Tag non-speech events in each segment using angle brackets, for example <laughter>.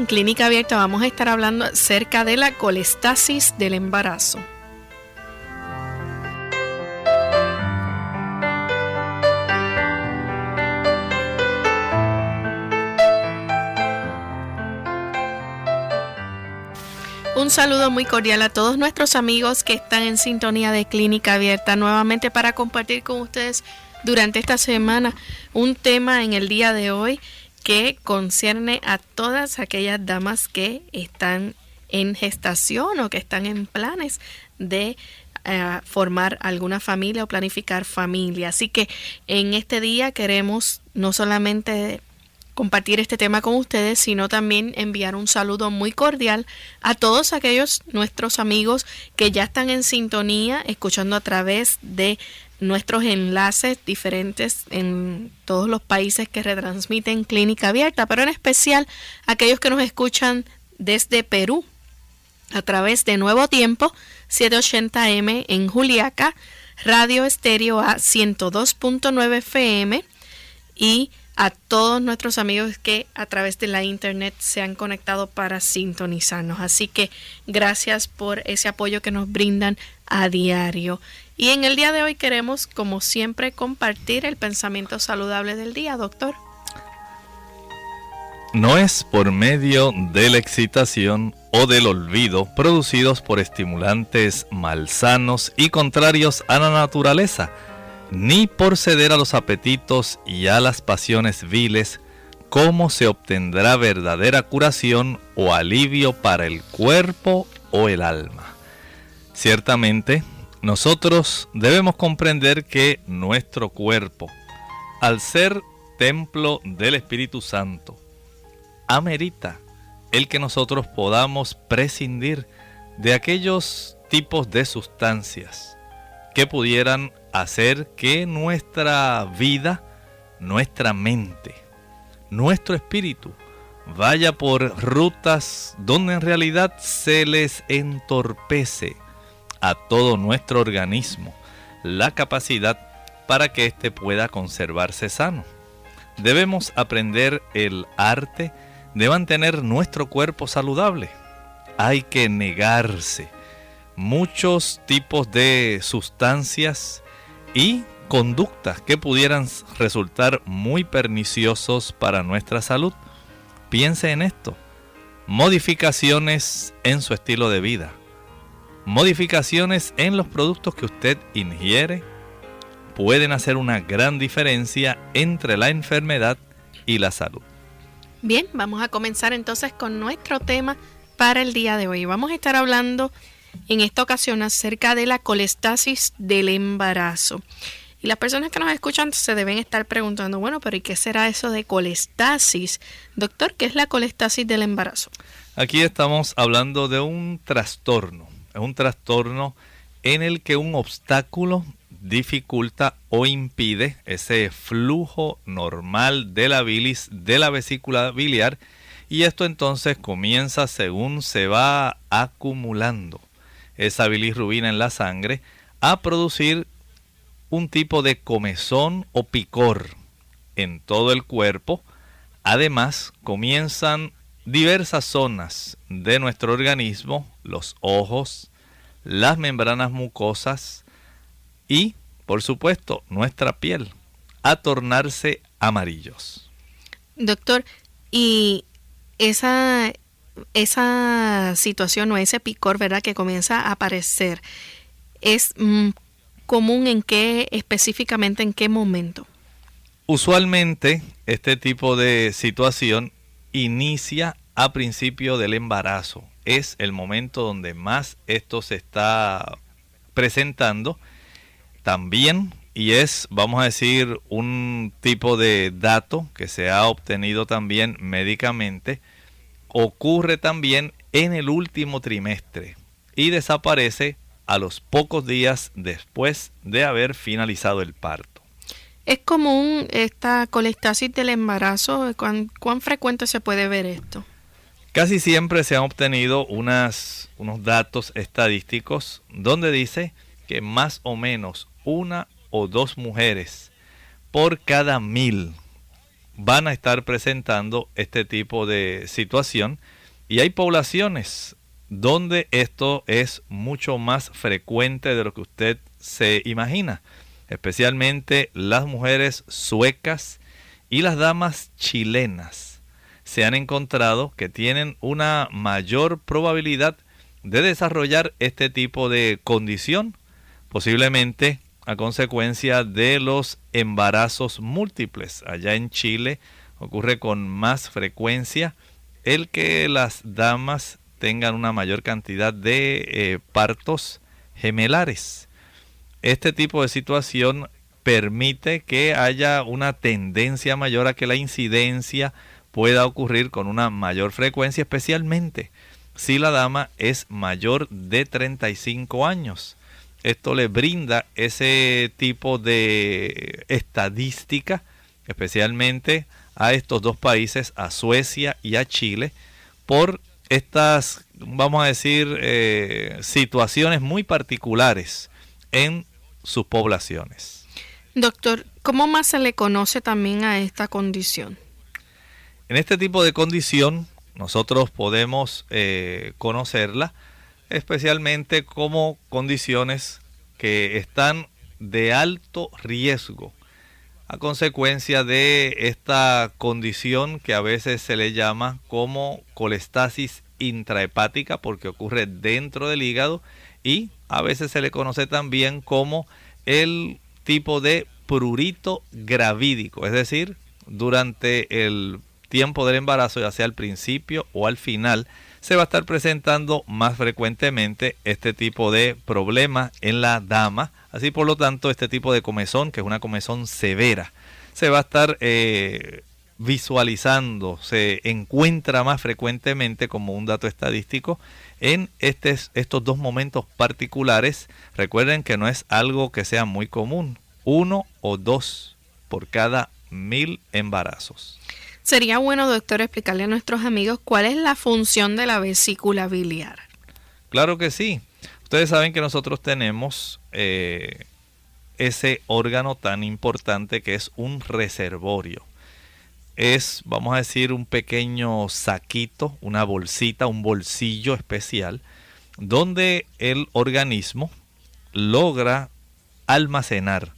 En Clínica Abierta vamos a estar hablando acerca de la colestasis del embarazo. Un saludo muy cordial a todos nuestros amigos que están en sintonía de Clínica Abierta nuevamente para compartir con ustedes durante esta semana un tema en el día de hoy que concierne a todas aquellas damas que están en gestación o que están en planes de eh, formar alguna familia o planificar familia. Así que en este día queremos no solamente compartir este tema con ustedes, sino también enviar un saludo muy cordial a todos aquellos nuestros amigos que ya están en sintonía, escuchando a través de nuestros enlaces diferentes en todos los países que retransmiten Clínica Abierta, pero en especial aquellos que nos escuchan desde Perú a través de Nuevo Tiempo 780M en Juliaca, Radio Estéreo a 102.9 FM y a todos nuestros amigos que a través de la internet se han conectado para sintonizarnos. Así que gracias por ese apoyo que nos brindan a diario. Y en el día de hoy queremos, como siempre, compartir el pensamiento saludable del día, doctor. No es por medio de la excitación o del olvido producidos por estimulantes malsanos y contrarios a la naturaleza, ni por ceder a los apetitos y a las pasiones viles, cómo se obtendrá verdadera curación o alivio para el cuerpo o el alma. Ciertamente, nosotros debemos comprender que nuestro cuerpo, al ser templo del Espíritu Santo, amerita el que nosotros podamos prescindir de aquellos tipos de sustancias que pudieran hacer que nuestra vida, nuestra mente, nuestro espíritu vaya por rutas donde en realidad se les entorpece a todo nuestro organismo la capacidad para que éste pueda conservarse sano. Debemos aprender el arte de mantener nuestro cuerpo saludable. Hay que negarse muchos tipos de sustancias y conductas que pudieran resultar muy perniciosos para nuestra salud. Piense en esto. Modificaciones en su estilo de vida modificaciones en los productos que usted ingiere pueden hacer una gran diferencia entre la enfermedad y la salud. Bien, vamos a comenzar entonces con nuestro tema para el día de hoy. Vamos a estar hablando en esta ocasión acerca de la colestasis del embarazo. Y las personas que nos escuchan se deben estar preguntando, bueno, pero ¿y qué será eso de colestasis? Doctor, ¿qué es la colestasis del embarazo? Aquí estamos hablando de un trastorno un trastorno en el que un obstáculo dificulta o impide ese flujo normal de la bilis de la vesícula biliar y esto entonces comienza según se va acumulando esa bilirrubina en la sangre a producir un tipo de comezón o picor en todo el cuerpo. Además, comienzan diversas zonas de nuestro organismo, los ojos, las membranas mucosas y, por supuesto, nuestra piel, a tornarse amarillos. Doctor, ¿y esa esa situación o ese picor, ¿verdad?, que comienza a aparecer, ¿es mm, común en qué, específicamente en qué momento? Usualmente este tipo de situación inicia a principio del embarazo. Es el momento donde más esto se está presentando. También, y es, vamos a decir, un tipo de dato que se ha obtenido también médicamente, ocurre también en el último trimestre y desaparece a los pocos días después de haber finalizado el parto. ¿Es común esta colestasis del embarazo? ¿Cuán, frecuente se puede ver esto? Casi siempre se han obtenido unas, unos datos estadísticos donde dice que más o menos una o dos mujeres por cada mil van a estar presentando este tipo de situación y hay poblaciones donde esto es mucho más frecuente de lo que usted se imagina, especialmente las mujeres suecas y las damas chilenas se han encontrado que tienen una mayor probabilidad de desarrollar este tipo de condición, posiblemente a consecuencia de los embarazos múltiples. Allá en Chile ocurre con más frecuencia el que las damas tengan una mayor cantidad de eh, partos gemelares. Este tipo de situación permite que haya una tendencia mayor a que la incidencia pueda ocurrir con una mayor frecuencia, especialmente si la dama es mayor de 35 años. Esto le brinda ese tipo de estadística, especialmente a estos dos países, a Suecia y a Chile, por estas, vamos a decir, eh, situaciones muy particulares en sus poblaciones. Doctor, ¿cómo más se le conoce también a esta condición? En este tipo de condición, nosotros podemos eh, conocerla especialmente como condiciones que están de alto riesgo a consecuencia de esta condición que a veces se le llama como colestasis intrahepática porque ocurre dentro del hígado y a veces se le conoce también como el tipo de prurito gravídico, es decir, durante el tiempo del embarazo, ya sea al principio o al final, se va a estar presentando más frecuentemente este tipo de problema en la dama. Así por lo tanto, este tipo de comezón, que es una comezón severa, se va a estar eh, visualizando, se encuentra más frecuentemente como un dato estadístico en estos dos momentos particulares. Recuerden que no es algo que sea muy común, uno o dos por cada mil embarazos. Sería bueno, doctor, explicarle a nuestros amigos cuál es la función de la vesícula biliar. Claro que sí. Ustedes saben que nosotros tenemos eh, ese órgano tan importante que es un reservorio. Es, vamos a decir, un pequeño saquito, una bolsita, un bolsillo especial, donde el organismo logra almacenar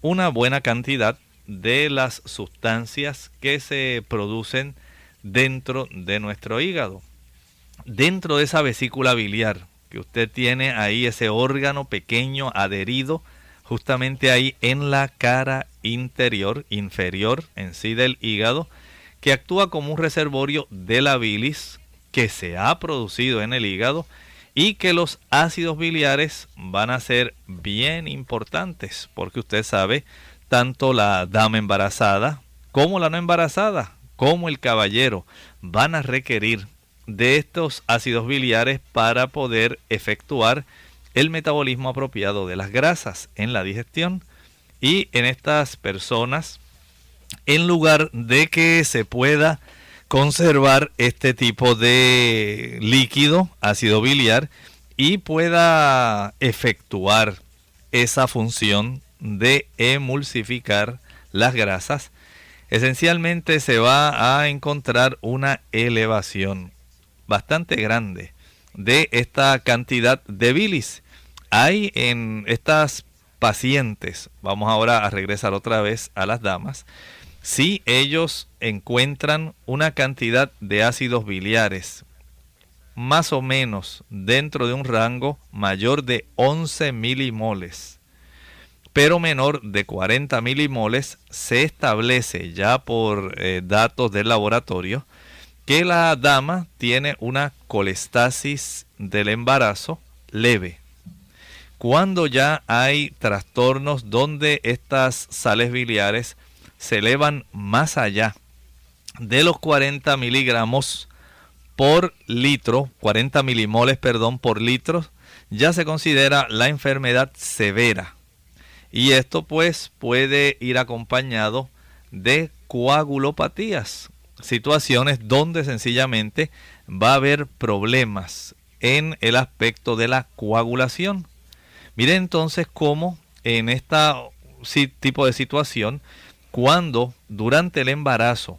una buena cantidad de las sustancias que se producen dentro de nuestro hígado. Dentro de esa vesícula biliar, que usted tiene ahí ese órgano pequeño adherido justamente ahí en la cara interior, inferior en sí del hígado, que actúa como un reservorio de la bilis que se ha producido en el hígado y que los ácidos biliares van a ser bien importantes, porque usted sabe, tanto la dama embarazada como la no embarazada, como el caballero, van a requerir de estos ácidos biliares para poder efectuar el metabolismo apropiado de las grasas en la digestión y en estas personas, en lugar de que se pueda conservar este tipo de líquido, ácido biliar, y pueda efectuar esa función de emulsificar las grasas, esencialmente se va a encontrar una elevación bastante grande de esta cantidad de bilis. Hay en estas pacientes, vamos ahora a regresar otra vez a las damas, si ellos encuentran una cantidad de ácidos biliares más o menos dentro de un rango mayor de 11 milimoles, pero menor de 40 milimoles, se establece ya por eh, datos del laboratorio que la dama tiene una colestasis del embarazo leve. Cuando ya hay trastornos donde estas sales biliares se elevan más allá de los 40 miligramos por litro, 40 milimoles, perdón, por litro, ya se considera la enfermedad severa. Y esto pues puede ir acompañado de coagulopatías, situaciones donde sencillamente va a haber problemas en el aspecto de la coagulación. Mire entonces cómo en este tipo de situación, cuando durante el embarazo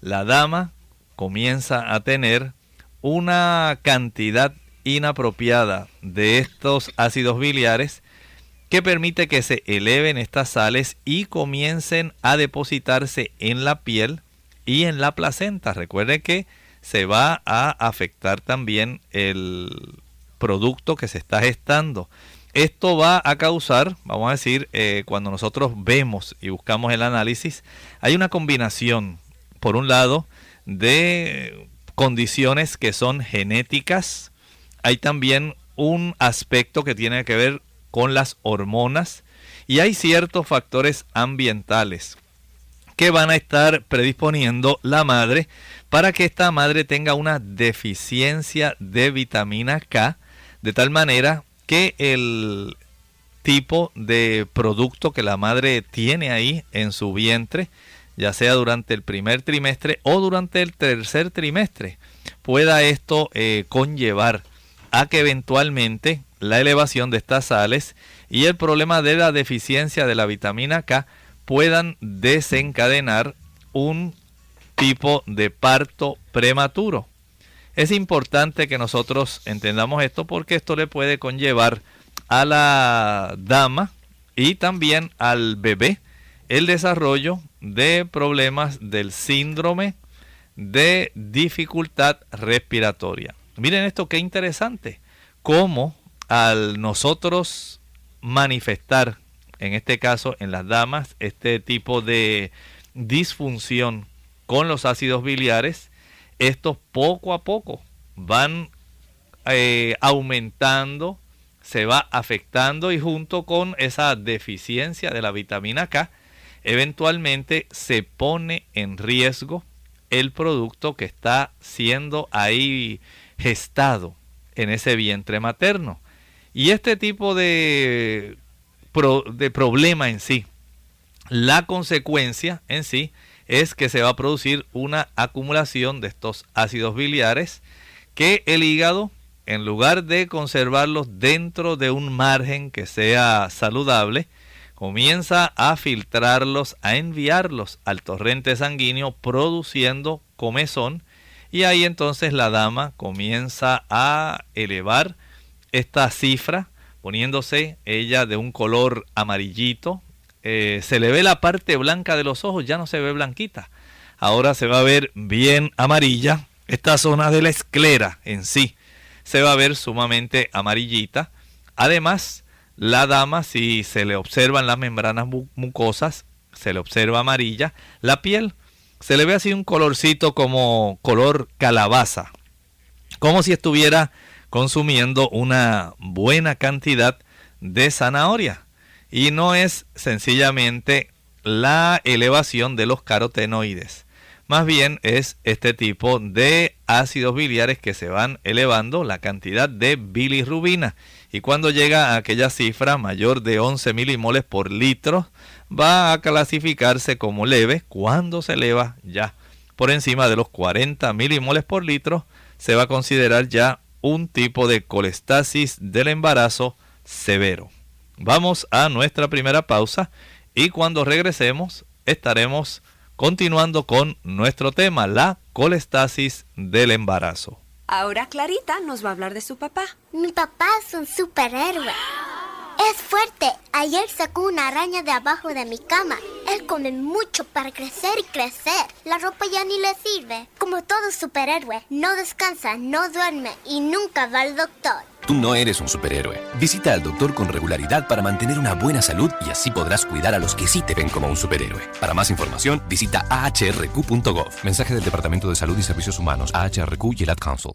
la dama comienza a tener una cantidad inapropiada de estos ácidos biliares que permite que se eleven estas sales y comiencen a depositarse en la piel y en la placenta. Recuerde que se va a afectar también el producto que se está gestando. Esto va a causar, vamos a decir, eh, cuando nosotros vemos y buscamos el análisis, hay una combinación, por un lado, de condiciones que son genéticas. Hay también un aspecto que tiene que ver con las hormonas y hay ciertos factores ambientales que van a estar predisponiendo la madre para que esta madre tenga una deficiencia de vitamina K de tal manera que el tipo de producto que la madre tiene ahí en su vientre ya sea durante el primer trimestre o durante el tercer trimestre, pueda esto eh, conllevar a que eventualmente la elevación de estas sales y el problema de la deficiencia de la vitamina K puedan desencadenar un tipo de parto prematuro. Es importante que nosotros entendamos esto porque esto le puede conllevar a la dama y también al bebé el desarrollo de problemas del síndrome de dificultad respiratoria. Miren esto qué interesante, cómo al nosotros manifestar, en este caso en las damas, este tipo de disfunción con los ácidos biliares, estos poco a poco van eh, aumentando, se va afectando y junto con esa deficiencia de la vitamina K, eventualmente se pone en riesgo el producto que está siendo ahí gestado en ese vientre materno. Y este tipo de, de problema en sí, la consecuencia en sí es que se va a producir una acumulación de estos ácidos biliares que el hígado, en lugar de conservarlos dentro de un margen que sea saludable, comienza a filtrarlos, a enviarlos al torrente sanguíneo produciendo comezón y ahí entonces la dama comienza a elevar esta cifra poniéndose ella de un color amarillito. Eh, se le ve la parte blanca de los ojos, ya no se ve blanquita. Ahora se va a ver bien amarilla. Esta zona de la esclera en sí se va a ver sumamente amarillita. Además, la dama, si se le observan las membranas mucosas, se le observa amarilla. La piel se le ve así un colorcito como color calabaza, como si estuviera consumiendo una buena cantidad de zanahoria. Y no es sencillamente la elevación de los carotenoides. Más bien es este tipo de ácidos biliares que se van elevando la cantidad de bilirrubina y cuando llega a aquella cifra mayor de 11 milimoles por litro, va a clasificarse como leve. Cuando se eleva ya por encima de los 40 milimoles por litro, se va a considerar ya un tipo de colestasis del embarazo severo. Vamos a nuestra primera pausa y cuando regresemos estaremos continuando con nuestro tema, la colestasis del embarazo. Ahora Clarita nos va a hablar de su papá. Mi papá es un superhéroe. Es fuerte. Ayer sacó una araña de abajo de mi cama Él come mucho para crecer y crecer. La ropa ya ni le sirve. Como todo superhéroe, no descansa, no duerme y nunca va al doctor. Tú no eres un superhéroe. Visita al doctor con regularidad para mantener una buena salud y así podrás cuidar a los que sí te ven como un superhéroe. Para más información, visita ahrq.gov. Mensaje del Departamento de Salud y Servicios Humanos, AHRQ y el Ad Council.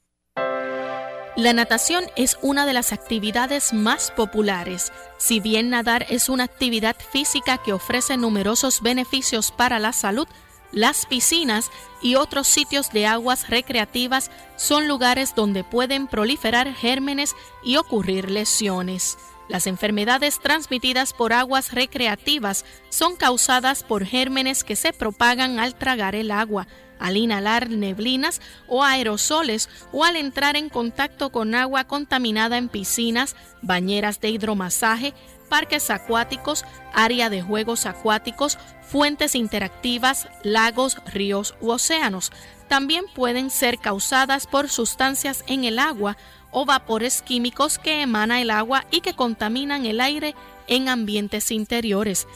La natación es una de las actividades más populares. Si bien nadar es una actividad física que ofrece numerosos beneficios para la salud, las piscinas y otros sitios de aguas recreativas son lugares donde pueden proliferar gérmenes y ocurrir lesiones. Las enfermedades transmitidas por aguas recreativas son causadas por gérmenes que se propagan al tragar el agua, al inhalar neblinas o aerosoles o al entrar en contacto con agua contaminada en piscinas, bañeras de hidromasaje, parques acuáticos, área de juegos acuáticos, fuentes interactivas, lagos, ríos u océanos. También pueden ser causadas por sustancias en el agua o vapores químicos que emana el agua y que contaminan el aire en ambientes interiores.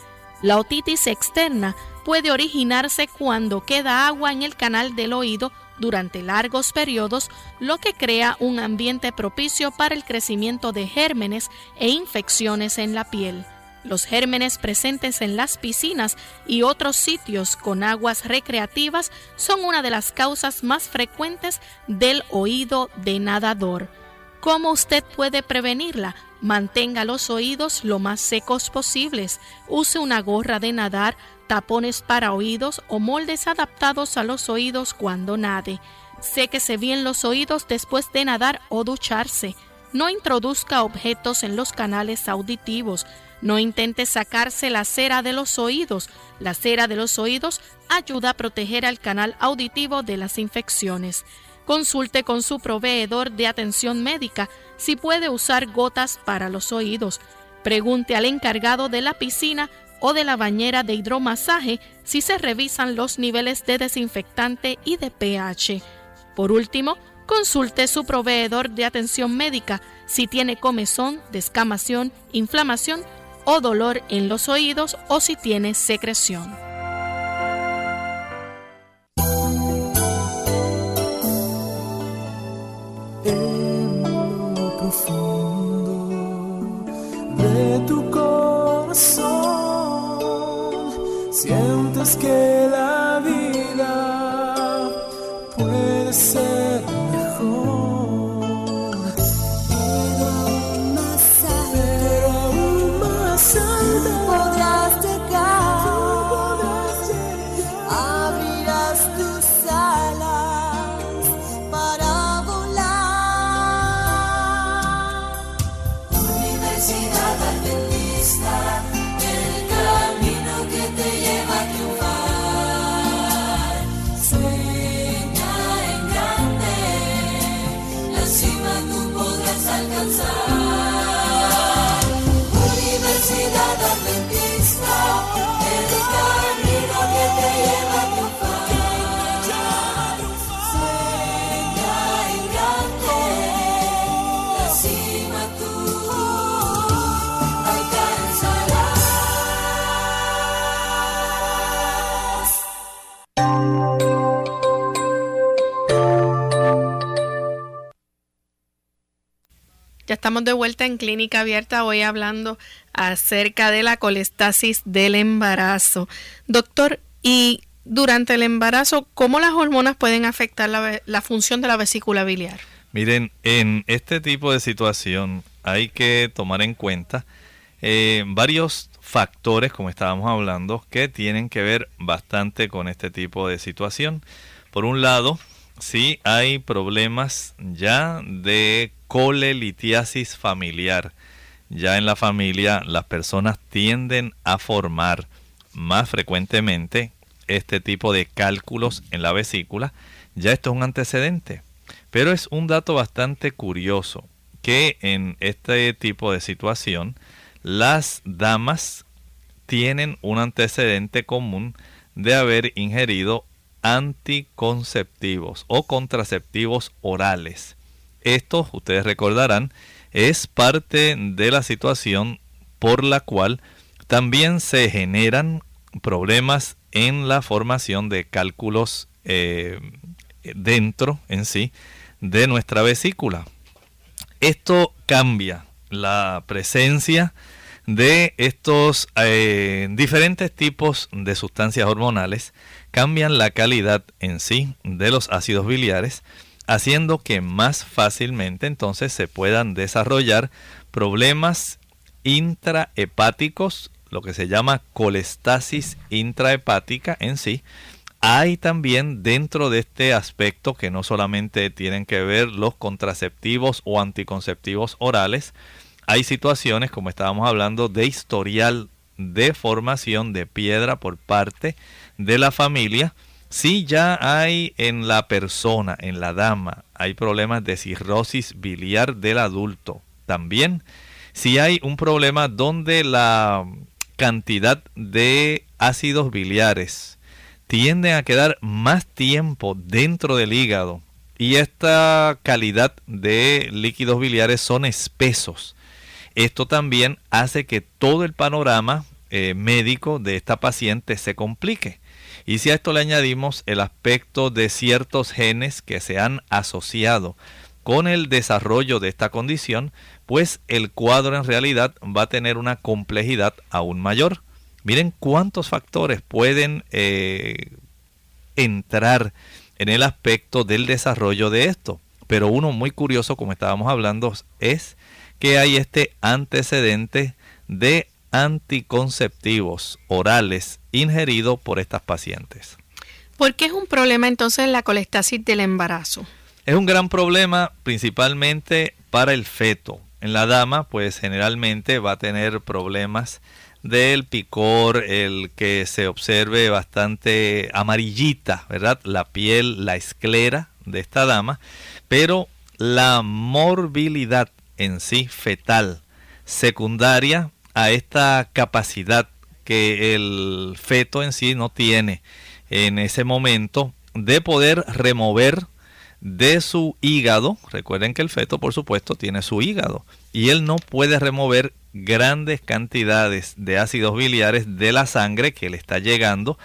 La otitis externa puede originarse cuando queda agua en el canal del oído durante largos periodos, lo que crea un ambiente propicio para el crecimiento de gérmenes e infecciones en la piel. Los gérmenes presentes en las piscinas y otros sitios con aguas recreativas son una de las causas más frecuentes del oído de nadador. ¿Cómo usted puede prevenirla? Mantenga los oídos lo más secos posibles. Use una gorra de nadar, tapones para oídos o moldes adaptados a los oídos cuando nade. Séquese bien los oídos después de nadar o ducharse. No introduzca objetos en los canales auditivos. No intente sacarse la cera de los oídos. La cera de los oídos ayuda a proteger al canal auditivo de las infecciones. Consulte con su proveedor de atención médica si puede usar gotas para los oídos. Pregunte al encargado de la piscina o de la bañera de hidromasaje si se revisan los niveles de desinfectante y de pH. Por último, consulte su proveedor de atención médica si tiene comezón, descamación, inflamación o dolor en los oídos o si tiene secreción. Sientes que la vida podrás estamos de vuelta en Clínica Abierta hoy hablando acerca de la colestasis del embarazo. Doctor, y durante el embarazo, ¿cómo las hormonas pueden afectar la, función de la vesícula biliar? Miren, en este tipo de situación hay que tomar en cuenta eh, varios factores, como estábamos hablando, que tienen que ver bastante con este tipo de situación. Por un lado, si hay problemas ya de colelitiasis familiar. Ya en la familia las personas tienden a formar más frecuentemente este tipo de cálculos en la vesícula. Ya esto es un antecedente. Pero es un dato bastante curioso que en este tipo de situación las damas tienen un antecedente común de haber ingerido anticonceptivos o contraceptivos orales. Esto, ustedes recordarán, es parte de la situación por la cual también se generan problemas en la formación de cálculos eh, dentro en sí de nuestra vesícula. Esto cambia la presencia de estos eh, diferentes tipos de sustancias hormonales, cambian la calidad en sí de los ácidos biliares, haciendo que más fácilmente entonces se puedan desarrollar problemas intrahepáticos, lo que se llama colestasis intrahepática en sí. Hay también dentro de este aspecto que no solamente tienen que ver los contraceptivos o anticonceptivos orales, hay situaciones, como estábamos hablando, de historial de formación de piedra por parte de la familia. Si ya hay en la persona, en la dama, hay problemas de cirrosis biliar del adulto. También, si hay un problema donde la cantidad de ácidos biliares tiende a quedar más tiempo dentro del hígado y esta calidad de líquidos biliares son espesos esto también hace que todo el panorama eh, médico de esta paciente se complique. Y si a esto le añadimos el aspecto de ciertos genes que se han asociado con el desarrollo de esta condición, pues el cuadro en realidad va a tener una complejidad aún mayor. Miren cuántos factores pueden eh, entrar en el aspecto del desarrollo de esto. Pero uno muy curioso, como estábamos hablando, es que hay este antecedente de anticonceptivos orales ingeridos por estas pacientes. ¿Por qué es un problema entonces la colestasis del embarazo? Es un gran problema principalmente para el feto. En la dama, pues generalmente va a tener problemas del picor, el que se observe bastante amarillita, ¿verdad? La piel, la esclera de esta dama, pero la morbilidad en sí fetal, secundaria a esta capacidad que el feto en sí no tiene en ese momento de poder remover de su hígado, recuerden que el feto por supuesto tiene su hígado y él no puede remover grandes cantidades de ácidos biliares de la sangre que le está llegando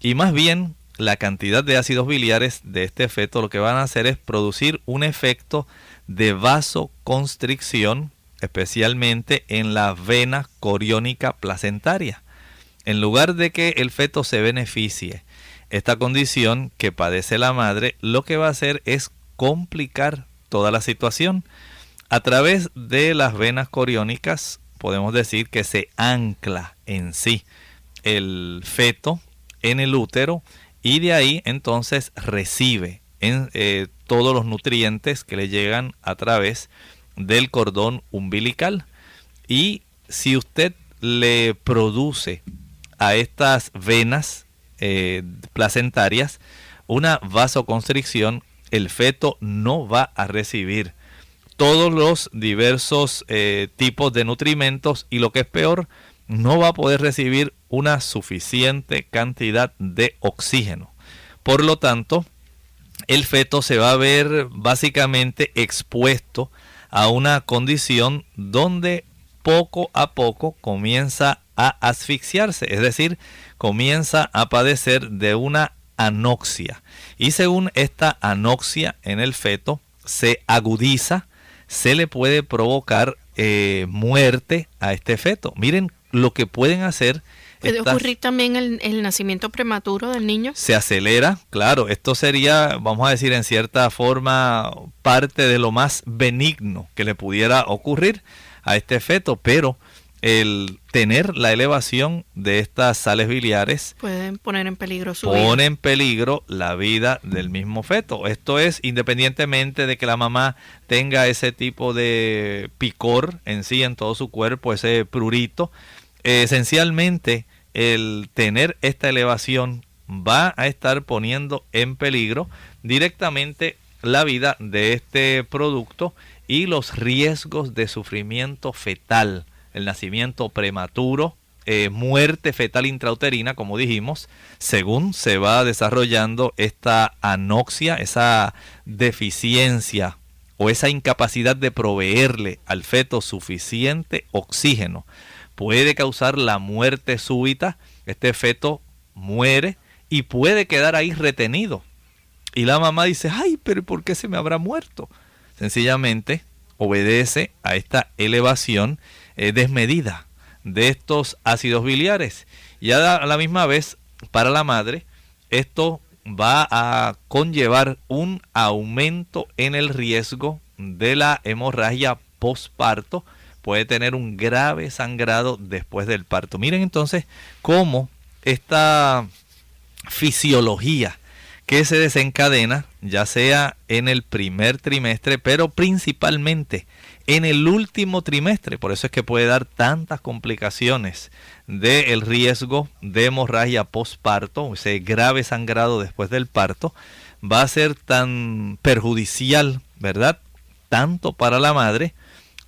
y más bien la cantidad de ácidos biliares de este feto lo que van a hacer es producir un efecto de vasoconstricción, especialmente en la vena coriónica placentaria. En lugar de que el feto se beneficie, esta condición que padece la madre lo que va a hacer es complicar toda la situación. A través de las venas coriónicas podemos decir que se ancla en sí el feto en el útero y de ahí entonces recibe en, eh, todos los nutrientes que le llegan a través del cordón umbilical. Y si usted le produce a estas venas eh, placentarias una vasoconstricción, el feto no va a recibir todos los diversos eh, tipos de nutrimentos y lo que es peor, no va a poder recibir una suficiente cantidad de oxígeno. Por lo tanto, el feto se va a ver básicamente expuesto a una condición donde poco a poco comienza a asfixiarse, es decir, comienza a padecer de una anoxia. Y según esta anoxia en el feto se agudiza, se le puede provocar eh, muerte a este feto. Miren lo que pueden hacer ¿Puede ocurrir también el, el, nacimiento prematuro del niño? Se acelera, claro. Esto sería, vamos a decir, en cierta forma, parte de lo más benigno que le pudiera ocurrir a este feto, pero el tener la elevación de estas sales biliares pueden poner en peligro su pone vida. en peligro la vida del mismo feto. Esto es independientemente de que la mamá tenga ese tipo de picor en sí en todo su cuerpo, ese prurito. esencialmente el tener esta elevación va a estar poniendo en peligro directamente la vida de este producto y los riesgos de sufrimiento fetal, el nacimiento prematuro, eh, muerte fetal intrauterina, como dijimos, según se va desarrollando esta anoxia, esa deficiencia o esa incapacidad de proveerle al feto suficiente oxígeno puede causar la muerte súbita. Este feto muere y puede quedar ahí retenido. Y la mamá dice, ay, pero ¿por qué se me habrá muerto? Sencillamente obedece a esta elevación eh, desmedida de estos ácidos biliares. Y a la misma vez, para la madre, esto va a conllevar un aumento en el riesgo de la hemorragia postparto. Puede tener un grave sangrado después del parto. Miren entonces cómo esta fisiología que se desencadena, ya sea en el primer trimestre, pero principalmente en el último trimestre. Por eso es que puede dar tantas complicaciones del riesgo de hemorragia postparto, ese grave sangrado después del parto, va a ser tan perjudicial, ¿verdad? Tanto para la madre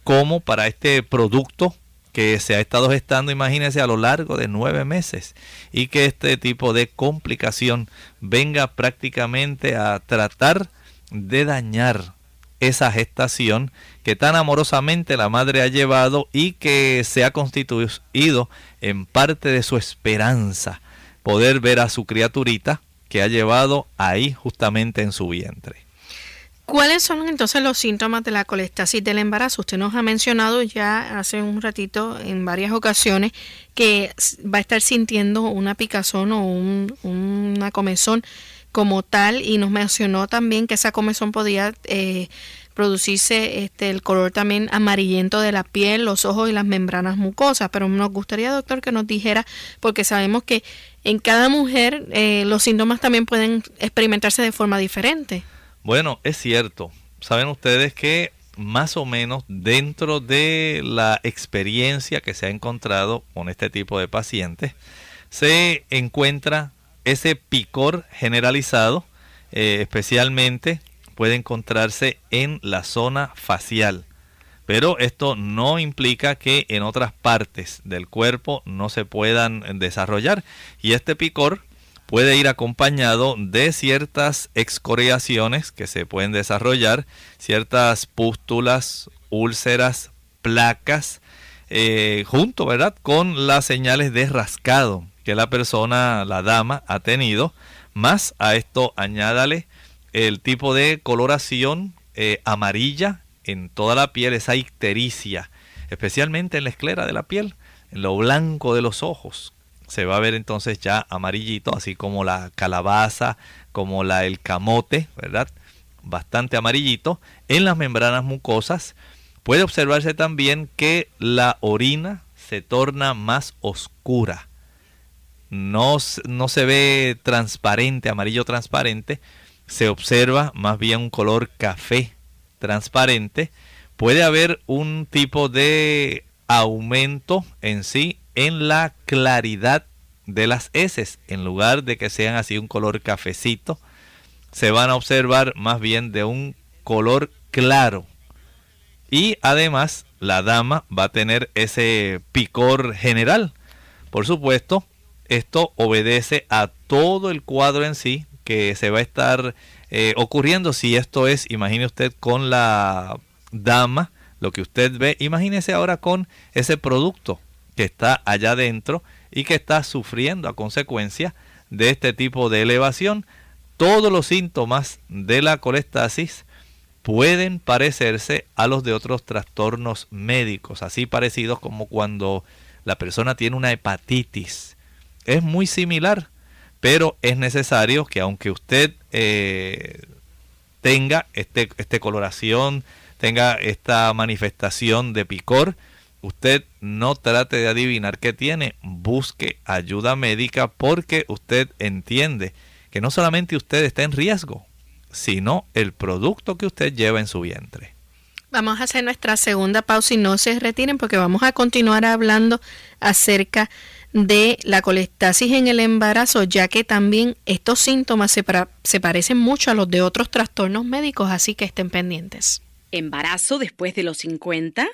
como para este producto que se ha estado gestando, imagínense, a lo largo de nueve meses y que este tipo de complicación venga prácticamente a tratar de dañar esa gestación que tan amorosamente la madre ha llevado y que se ha constituido en parte de su esperanza poder ver a su criaturita que ha llevado ahí justamente en su vientre. ¿Cuáles son entonces los síntomas de la colestasis del embarazo? Usted nos ha mencionado ya hace un ratito en varias ocasiones que va a estar sintiendo una picazón o un, una comezón como tal y nos mencionó también que esa comezón podía eh, producirse este, el color también amarillento de la piel, los ojos y las membranas mucosas. Pero nos gustaría, doctor, que nos dijera, porque sabemos que en cada mujer eh, los síntomas también pueden experimentarse de forma diferente. Bueno, es cierto. Saben ustedes que más o menos dentro de la experiencia que se ha encontrado con este tipo de pacientes, se encuentra ese picor generalizado, eh, especialmente puede encontrarse en la zona facial. Pero esto no implica que en otras partes del cuerpo no se puedan desarrollar. Y este picor puede ir acompañado de ciertas excoriaciones que se pueden desarrollar, ciertas pústulas, úlceras, placas, eh, junto, ¿verdad?, con las señales de rascado que la persona, la dama, ha tenido. Más a esto añádale el tipo de coloración eh, amarilla en toda la piel, esa ictericia, especialmente en la esclera de la piel, en lo blanco de los ojos, se va a ver entonces ya amarillito, así como la calabaza, como la el camote, ¿verdad? Bastante amarillito. En las membranas mucosas puede observarse también que la orina se torna más oscura. No, no se ve transparente, amarillo transparente, se observa más bien un color café transparente. Puede haber un tipo de aumento en sí en la claridad de las heces. En lugar de que sean así un color cafecito, se van a observar más bien de un color claro. Y además la dama va a tener ese picor general. Por supuesto, esto obedece a todo el cuadro en sí que se va a estar eh, ocurriendo. Si esto es, imagine usted con la dama, lo que usted ve, imagínese ahora con ese producto que está allá adentro y que está sufriendo a consecuencia de este tipo de elevación. Todos los síntomas de la colestasis pueden parecerse a los de otros trastornos médicos, así parecidos como cuando la persona tiene una hepatitis. Es muy similar, pero es necesario que aunque usted eh, tenga este, este coloración, tenga esta manifestación de picor, usted no trate de adivinar qué tiene, busque ayuda médica porque usted entiende que no solamente usted está en riesgo, sino el producto que usted lleva en su vientre. Vamos a hacer nuestra segunda pausa y no se retiren porque vamos a continuar hablando acerca de la colestasis en el embarazo, ya que también estos síntomas se, se parecen mucho a los de otros trastornos médicos, así que estén pendientes. ¿Embarazo después de los 50?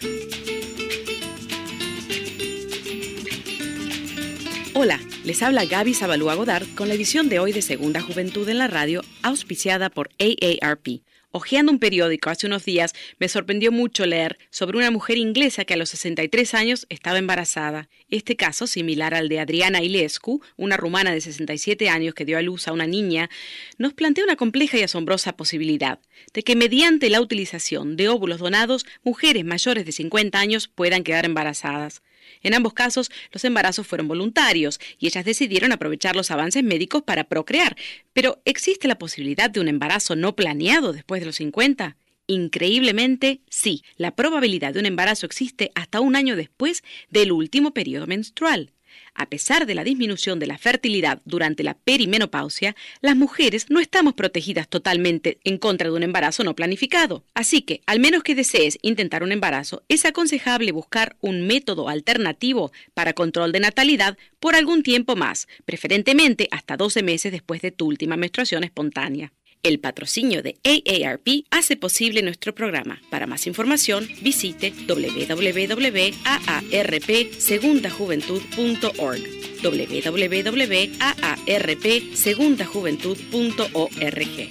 Hola, les habla Gaby Zabalúa Godard con la edición de hoy de Segunda Juventud en la Radio, auspiciada por AARP Ojeando un periódico hace unos días, me sorprendió mucho leer sobre una mujer inglesa que a los 63 años estaba embarazada. Este caso, similar al de Adriana Ilescu, una rumana de 67 años que dio a luz a una niña, nos plantea una compleja y asombrosa posibilidad de que mediante la utilización de óvulos donados, mujeres mayores de 50 años puedan quedar embarazadas. En ambos casos, los embarazos fueron voluntarios y ellas decidieron aprovechar los avances médicos para procrear. Pero ¿existe la posibilidad de un embarazo no planeado después de los 50? Increíblemente, sí, la probabilidad de un embarazo existe hasta un año después del último periodo menstrual. A pesar de la disminución de la fertilidad durante la perimenopausia, las mujeres no estamos protegidas totalmente en contra de un embarazo no planificado. Así que, al menos que desees intentar un embarazo, es aconsejable buscar un método alternativo para control de natalidad por algún tiempo más, preferentemente hasta 12 meses después de tu última menstruación espontánea. El patrocinio de AARP hace posible nuestro programa. Para más información, visite www.aarpsegundajuventud.org www.aarpsegundajuventud.org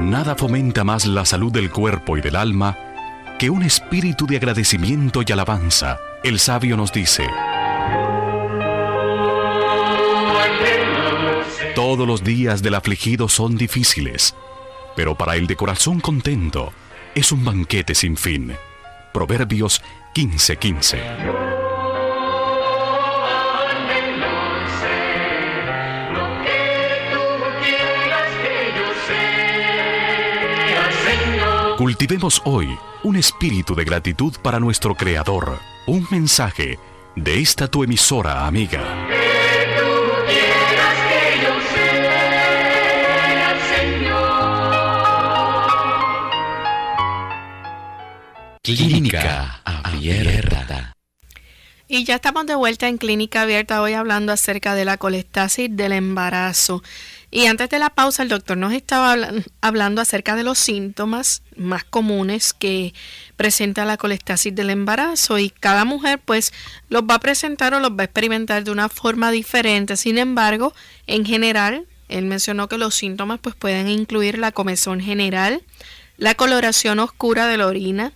Nada fomenta más la salud del cuerpo y del alma que un espíritu de agradecimiento y alabanza. El sabio nos dice, Todos los días del afligido son difíciles, pero para el de corazón contento es un banquete sin fin. Proverbios 15:15. Cultivemos hoy un espíritu de gratitud para nuestro Creador. Un mensaje de esta tu emisora amiga. Clínica Abierta. Y ya estamos de vuelta en Clínica Abierta hoy hablando acerca de la colestasis del embarazo. Y antes de la pausa el doctor nos estaba hablando acerca de los síntomas más comunes que presenta la colestasis del embarazo y cada mujer pues los va a presentar o los va a experimentar de una forma diferente. Sin embargo, en general, él mencionó que los síntomas pues pueden incluir la comezón general, la coloración oscura de la orina,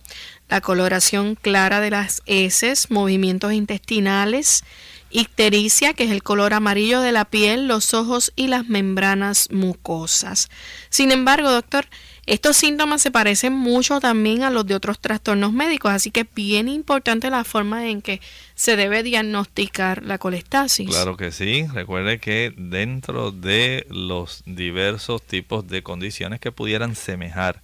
la coloración clara de las heces, movimientos intestinales, ictericia, que es el color amarillo de la piel, los ojos y las membranas mucosas. Sin embargo, doctor, estos síntomas se parecen mucho también a los de otros trastornos médicos, así que es bien importante la forma en que se debe diagnosticar la colestasis. Claro que sí. Recuerde que dentro de los diversos tipos de condiciones que pudieran semejar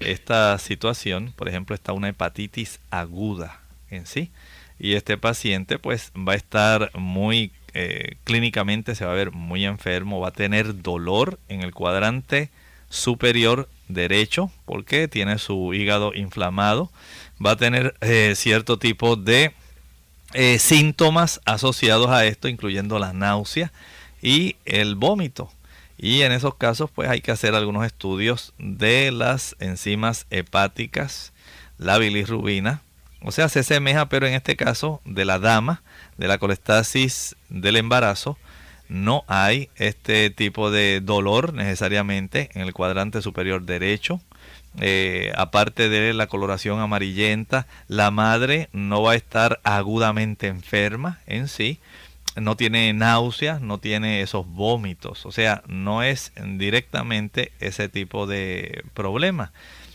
esta situación, por ejemplo, está una hepatitis aguda en sí. Y este paciente pues va a estar muy eh, clínicamente, se va a ver muy enfermo, va a tener dolor en el cuadrante superior derecho porque tiene su hígado inflamado, va a tener eh, cierto tipo de eh, síntomas asociados a esto, incluyendo la náusea y el vómito. Y en esos casos pues hay que hacer algunos estudios de las enzimas hepáticas, la bilirrubina, o sea, se asemeja, pero en este caso de la dama, de la colestasis del embarazo, no hay este tipo de dolor necesariamente en el cuadrante superior derecho. Eh, aparte de la coloración amarillenta, la madre no va a estar agudamente enferma en sí, no tiene náuseas, no tiene esos vómitos, o sea, no es directamente ese tipo de problema.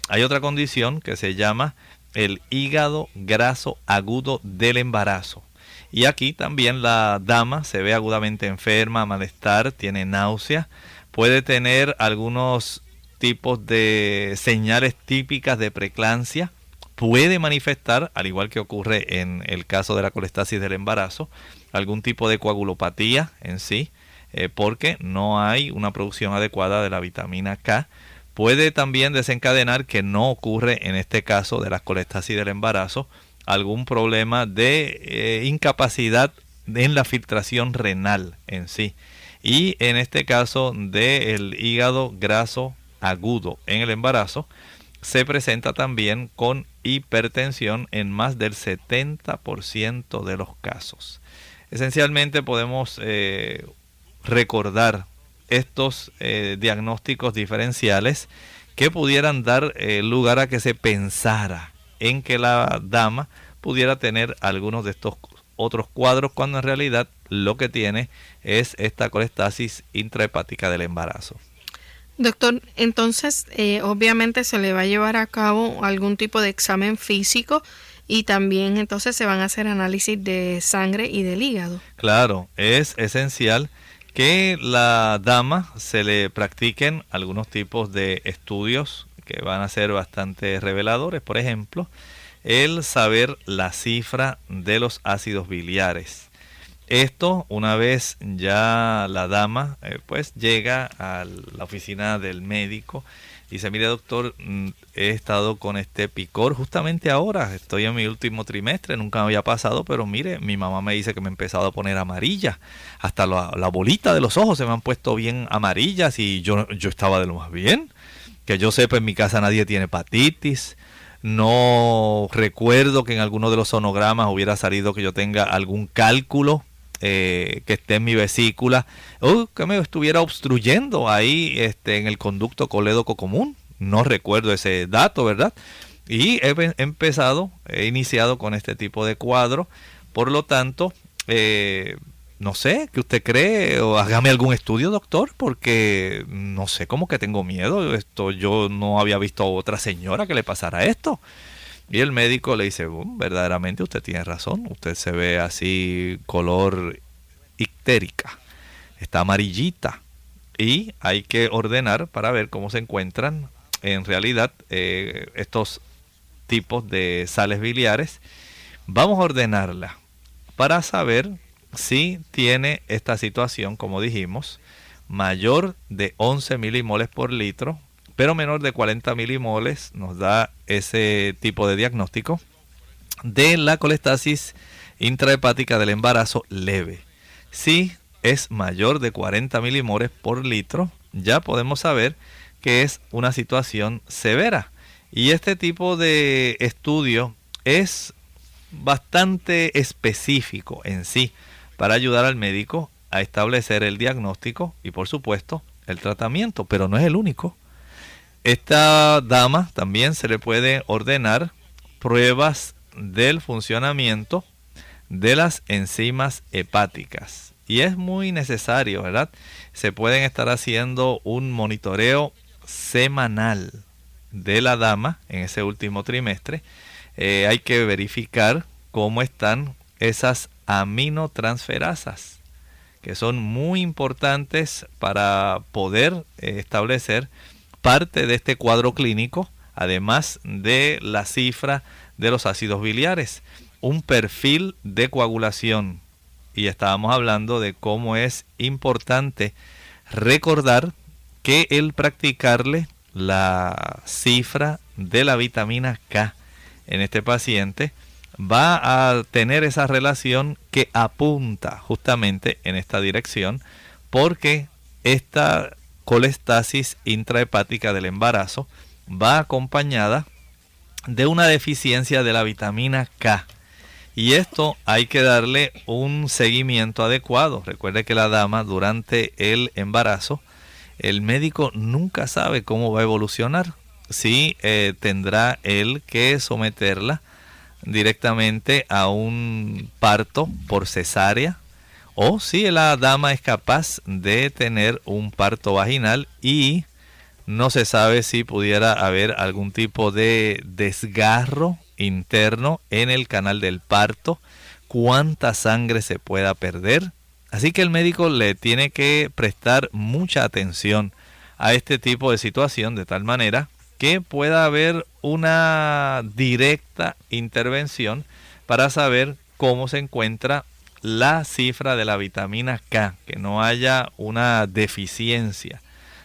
Hay otra condición que se llama el hígado graso agudo del embarazo. Y aquí también la dama se ve agudamente enferma, malestar, tiene náusea, puede tener algunos tipos de señales típicas de preclancia, puede manifestar, al igual que ocurre en el caso de la colestasis del embarazo, algún tipo de coagulopatía en sí, eh, porque no hay una producción adecuada de la vitamina K. Puede también desencadenar, que no ocurre en este caso de la colestasis del embarazo, algún problema de eh, incapacidad en la filtración renal en sí. Y en este caso del hígado graso agudo en el embarazo, se presenta también con hipertensión en más del 70% de los casos. Esencialmente podemos eh, recordar estos eh, diagnósticos diferenciales que pudieran dar eh, lugar a que se pensara en que la dama pudiera tener algunos de estos otros cuadros cuando en realidad lo que tiene es esta colestasis intrahepática del embarazo. Doctor, entonces eh, obviamente se le va a llevar a cabo algún tipo de examen físico y también entonces se van a hacer análisis de sangre y del hígado. Claro, es esencial que la dama se le practiquen algunos tipos de estudios que van a ser bastante reveladores. Por ejemplo, el saber la cifra de los ácidos biliares. Esto, una vez ya la dama eh, pues llega a la oficina del médico dice, mire doctor, mm, he estado con este picor justamente ahora, estoy en mi último trimestre, nunca me había pasado, pero mire, mi mamá me dice que me he empezado a poner amarilla, hasta la, bolita de los ojos se me han puesto bien amarillas y yo, yo estaba de lo más bien. Que yo sepa, en mi casa nadie tiene hepatitis, no recuerdo que en alguno de los sonogramas hubiera salido que yo tenga algún cálculo eh, que esté en mi vesícula o que me estuviera obstruyendo ahí este, en el conducto colédoco común. No recuerdo ese dato, ¿verdad? Y he empezado, he iniciado con este tipo de cuadro. Por lo tanto, eh, no sé, ¿qué usted cree? O hágame algún estudio, doctor, porque no sé, como que tengo miedo. Esto yo no había visto a otra señora que le pasara esto. Y el médico le dice, verdaderamente usted tiene razón, usted se ve así color ictérica, está amarillita y hay que ordenar para ver cómo se encuentran en realidad eh, estos tipos de sales biliares. Vamos a ordenarla para saber si tiene esta situación, como dijimos, mayor de 11 milimoles por litro, pero menor de 40 milimoles, nos da ese tipo de diagnóstico de la colestasis intrahepática del embarazo leve. Si es mayor de 40 milimoles por litro, ya podemos saber que es una situación severa. Y este tipo de estudio es bastante específico en sí para ayudar al médico a establecer el diagnóstico y por supuesto el tratamiento, pero no es el único. Esta dama también se le puede ordenar pruebas del funcionamiento de las enzimas hepáticas. Y es muy necesario, ¿verdad? Se pueden estar haciendo un monitoreo semanal de la dama en ese último trimestre. Eh, hay que verificar cómo están esas aminotransferasas, que son muy importantes para poder eh, establecer parte de este cuadro clínico, además de la cifra de los ácidos biliares, un perfil de coagulación. Y estábamos hablando de cómo es importante recordar que el practicarle la cifra de la vitamina K en este paciente va a tener esa relación que apunta justamente en esta dirección porque esta colestasis intrahepática del embarazo va acompañada de una deficiencia de la vitamina K. Y esto hay que darle un seguimiento adecuado. Recuerde que la dama durante el embarazo, el médico nunca sabe cómo va a evolucionar. Si eh, tendrá él que someterla directamente a un parto por cesárea o si la dama es capaz de tener un parto vaginal y no se sabe si pudiera haber algún tipo de desgarro interno en el canal del parto, cuánta sangre se pueda perder. Así que el médico le tiene que prestar mucha atención a este tipo de situación de tal manera que pueda haber una directa intervención para saber cómo se encuentra la cifra de la vitamina K, que no haya una deficiencia,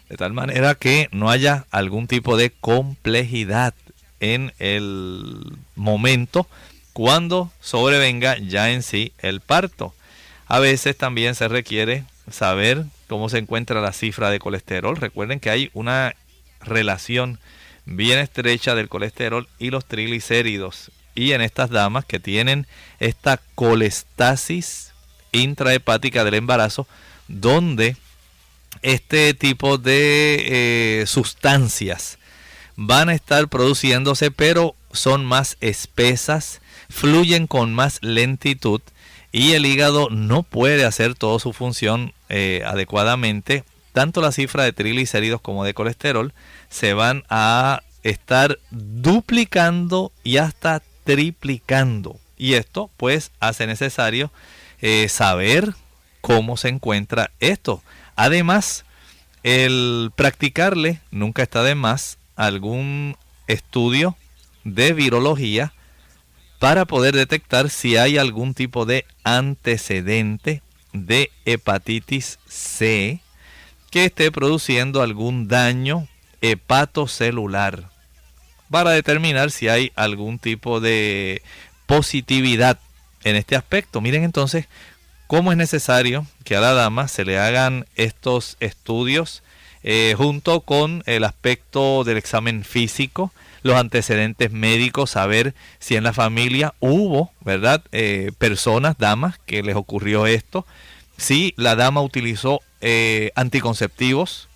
de tal manera que no haya algún tipo de complejidad en el momento cuando sobrevenga ya en sí el parto. A veces también se requiere saber cómo se encuentra la cifra de colesterol. Recuerden que hay una relación bien estrecha del colesterol y los triglicéridos. Y en estas damas que tienen esta colestasis intrahepática del embarazo, donde este tipo de eh, sustancias van a estar produciéndose, pero son más espesas, fluyen con más lentitud y el hígado no puede hacer toda su función eh, adecuadamente. Tanto la cifra de triglicéridos como de colesterol se van a estar duplicando y hasta triplicando. Y esto pues hace necesario eh, saber cómo se encuentra esto. Además, el practicarle nunca está de más algún estudio de virología para poder detectar si hay algún tipo de antecedente de hepatitis C que esté produciendo algún daño hepatocelular para determinar si hay algún tipo de positividad en este aspecto. Miren entonces cómo es necesario que a la dama se le hagan estos estudios eh, junto con el aspecto del examen físico, los antecedentes médicos, saber si en la familia hubo, ¿verdad? Eh, personas, damas, que les ocurrió esto, si la dama utilizó eh, anticonceptivos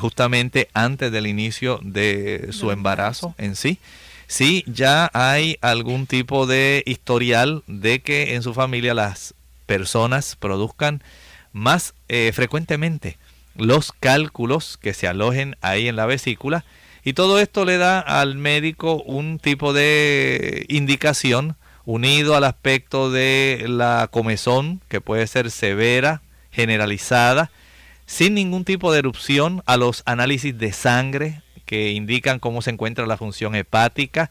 justamente antes del inicio de su embarazo en sí. Si ya hay algún tipo de historial de que en su familia las personas produzcan más frecuentemente los cálculos que se alojen ahí en la vesícula y todo esto le da al médico un tipo de indicación unido al aspecto de la comezón, que puede ser severa, generalizada, sin ningún tipo de erupción, a los análisis de sangre que indican cómo se encuentra la función hepática,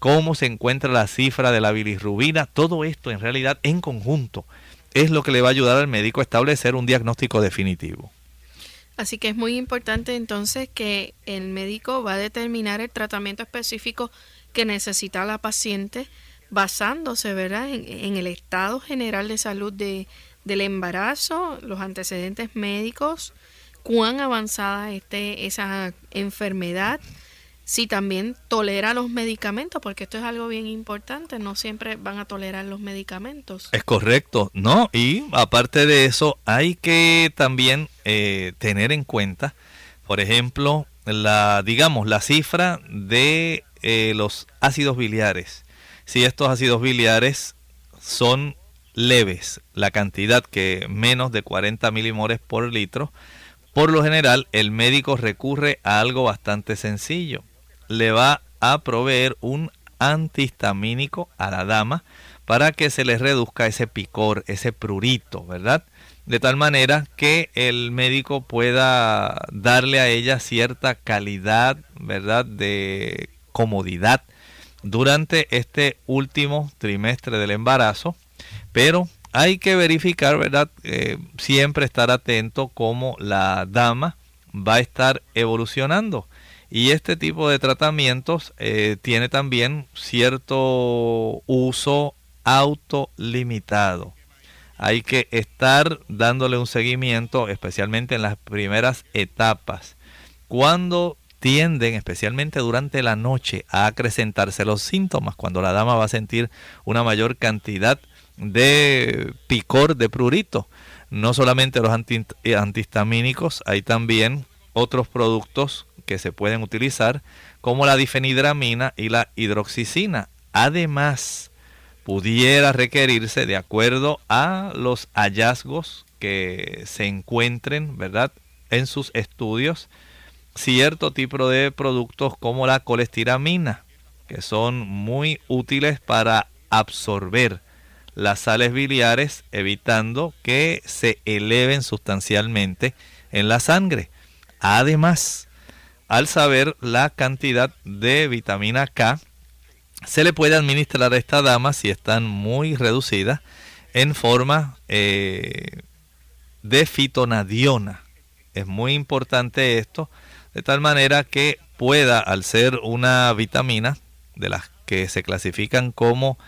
cómo se encuentra la cifra de la bilirrubina, todo esto en realidad en conjunto es lo que le va a ayudar al médico a establecer un diagnóstico definitivo. Así que es muy importante entonces que el médico va a determinar el tratamiento específico que necesita la paciente basándose ¿verdad? En, el estado general de salud de, del embarazo, los antecedentes médicos, cuán avanzada esté esa enfermedad, si también tolera los medicamentos, porque esto es algo bien importante, no siempre van a tolerar los medicamentos. Es correcto, ¿no? Y aparte de eso, hay que también eh, tener en cuenta, por ejemplo, la, digamos, la cifra de eh, los ácidos biliares. Si estos ácidos biliares son leves, la cantidad que menos de 40 milimoles por litro, por lo general el médico recurre a algo bastante sencillo le va a proveer un antihistamínico a la dama para que se le reduzca ese picor, ese prurito, ¿verdad? De tal manera que el médico pueda darle a ella cierta calidad, ¿verdad? De comodidad durante este último trimestre del embarazo. Pero hay que verificar, ¿verdad? Eh, siempre estar atento cómo la dama va a estar evolucionando. Y este tipo de tratamientos eh, tiene también cierto uso autolimitado. Hay que estar dándole un seguimiento, especialmente en las primeras etapas. Cuando tienden, especialmente durante la noche, a acrecentarse los síntomas, cuando la dama va a sentir una mayor cantidad de picor de prurito. No solamente los antihistamínicos, hay también otros productos que se pueden utilizar, como la difenidramina y la hidroxicina. Además, pudiera requerirse, de acuerdo a los hallazgos que se encuentren, ¿verdad?, en sus estudios, cierto tipo de productos como la colestiramina, que son muy útiles para absorber las sales biliares, evitando que se eleven sustancialmente en la sangre. Además, al saber la cantidad de vitamina K, se le puede administrar a esta dama si están muy reducidas en forma eh, de fitonadiona. Es muy importante esto, de tal manera que pueda, al ser una vitamina de las que se clasifican como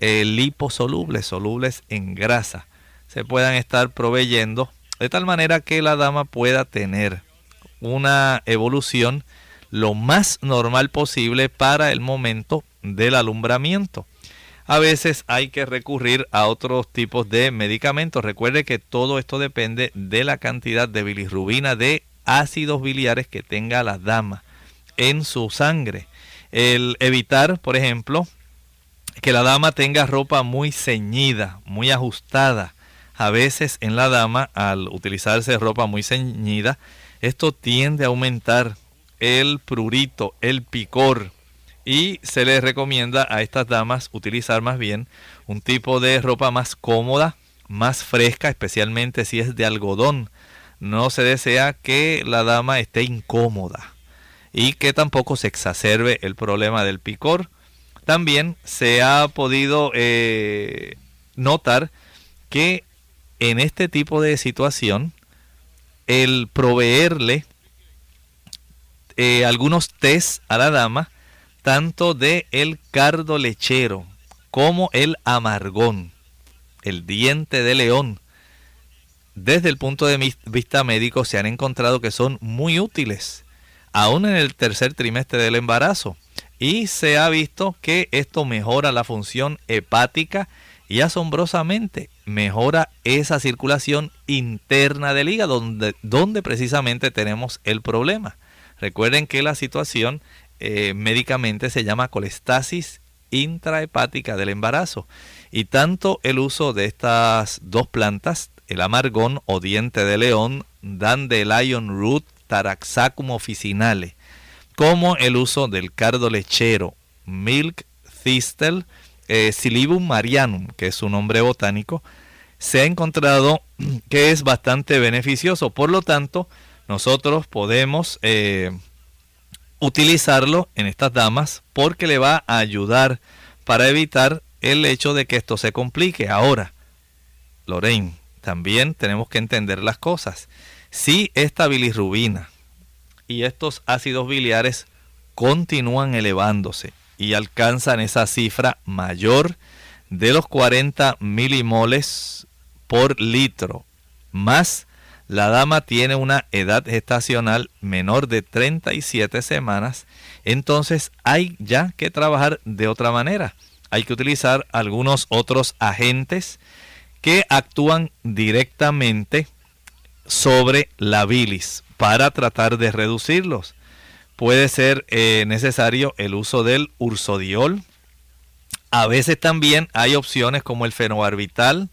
eh, liposolubles, solubles en grasa, se puedan estar proveyendo de tal manera que la dama pueda tener una evolución lo más normal posible para el momento del alumbramiento. a veces hay que recurrir a otros tipos de medicamentos. Recuerde que todo esto depende de la cantidad de bilirrubina de ácidos biliares que tenga la dama en su sangre. El evitar, por ejemplo, que la dama tenga ropa muy ceñida, muy ajustada. A veces en la dama, al utilizarse ropa muy ceñida, esto tiende a aumentar el prurito, el picor. Y se les recomienda a estas damas utilizar más bien un tipo de ropa más cómoda, más fresca, especialmente si es de algodón. No se desea que la dama esté incómoda y que tampoco se exacerbe el problema del picor. También se ha podido eh, notar que en este tipo de situación el proveerle eh, algunos test a la dama, tanto de el cardo lechero como el amargón, el diente de león, desde el punto de vista médico se han encontrado que son muy útiles, aún en el tercer trimestre del embarazo. Y se ha visto que esto mejora la función hepática y asombrosamente mejora esa circulación interna del hígado, donde, donde precisamente tenemos el problema. Recuerden que la situación eh, médicamente se llama colestasis intrahepática del embarazo. Y tanto el uso de estas dos plantas, el amargón o diente de león, dandelion root taraxacum officinale, como el uso del cardo lechero, milk thistle, eh, silibum marianum, que es su nombre botánico, se ha encontrado <clears throat> que es bastante beneficioso. Por lo tanto, nosotros podemos eh, utilizarlo en estas damas porque le va a ayudar para evitar el hecho de que esto se complique. Ahora, Lorraine, también tenemos que entender las cosas. Si esta bilirrubina y estos ácidos biliares continúan elevándose y alcanzan esa cifra mayor de los 40 milimoles por litro, más la dama tiene una edad gestacional menor de 37 semanas, entonces hay ya que trabajar de otra manera. Hay que utilizar algunos otros agentes que actúan directamente sobre la bilis para tratar de reducirlos. Puede ser eh, necesario el uso del ursodiol. A veces también hay opciones como el fenobarbital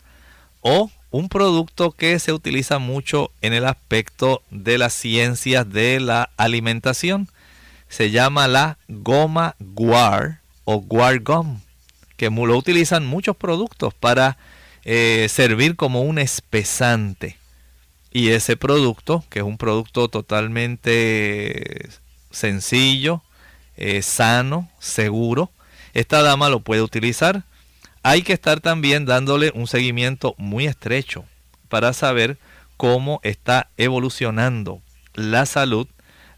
o un producto que se utiliza mucho en el aspecto de las ciencias de la alimentación. Se llama la goma guar o guar gum, que lo utilizan muchos productos para eh, servir como un espesante. Y ese producto, que es un producto totalmente sencillo, eh, sano, seguro, esta dama lo puede utilizar hay que estar también dándole un seguimiento muy estrecho para saber cómo está evolucionando la salud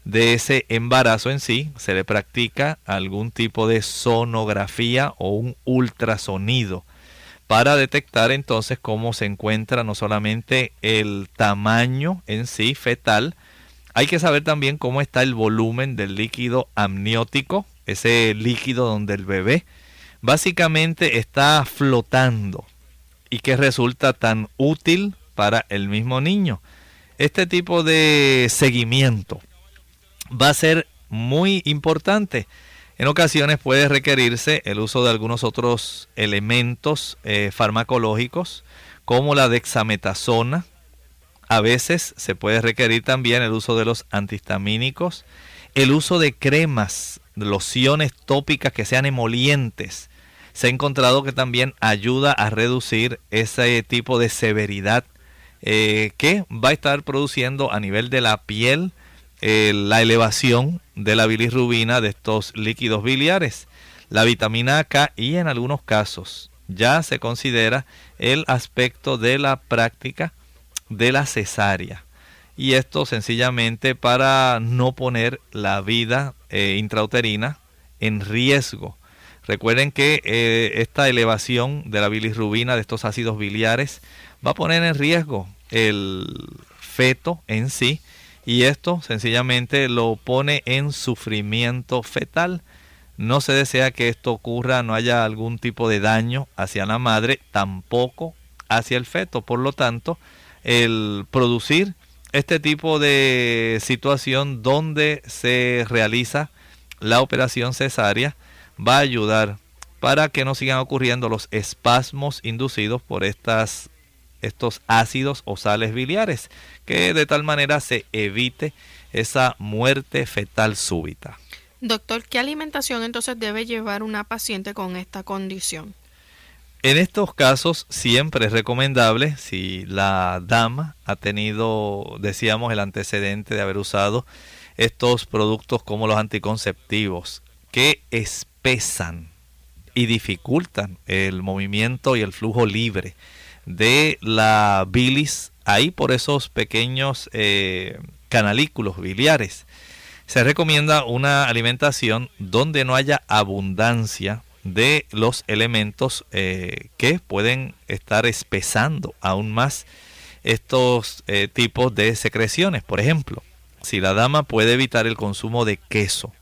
de ese embarazo en sí. Se le practica algún tipo de sonografía o un ultrasonido para detectar entonces cómo se encuentra no solamente el tamaño en sí fetal, hay que saber también cómo está el volumen del líquido amniótico, ese líquido donde el bebé básicamente está flotando y que resulta tan útil para el mismo niño. Este tipo de seguimiento va a ser muy importante. En ocasiones puede requerirse el uso de algunos otros elementos eh, farmacológicos como la dexametasona. A veces se puede requerir también el uso de los antihistamínicos, el uso de cremas, lociones tópicas que sean emolientes se ha encontrado que también ayuda a reducir ese tipo de severidad eh, que va a estar produciendo a nivel de la piel eh, la elevación de la bilirrubina de estos líquidos biliares. La vitamina K y en algunos casos ya se considera el aspecto de la práctica de la cesárea. Y esto sencillamente para no poner la vida eh, intrauterina en riesgo Recuerden que eh, esta elevación de la bilirrubina, de estos ácidos biliares, va a poner en riesgo el feto en sí y esto sencillamente lo pone en sufrimiento fetal. No se desea que esto ocurra, no haya algún tipo de daño hacia la madre, tampoco hacia el feto. Por lo tanto, el producir este tipo de situación donde se realiza la operación cesárea va a ayudar para que no sigan ocurriendo los espasmos inducidos por estas, estos ácidos o sales biliares, que de tal manera se evite esa muerte fetal súbita. Doctor, ¿qué alimentación entonces debe llevar una paciente con esta condición? En estos casos siempre es recomendable, si la dama ha tenido, decíamos, el antecedente de haber usado estos productos como los anticonceptivos, que espesan y dificultan el movimiento y el flujo libre de la bilis ahí por esos pequeños eh, canalículos biliares. Se recomienda una alimentación donde no haya abundancia de los elementos eh, que pueden estar espesando aún más estos eh, tipos de secreciones. Por ejemplo, si la dama puede evitar el consumo de queso,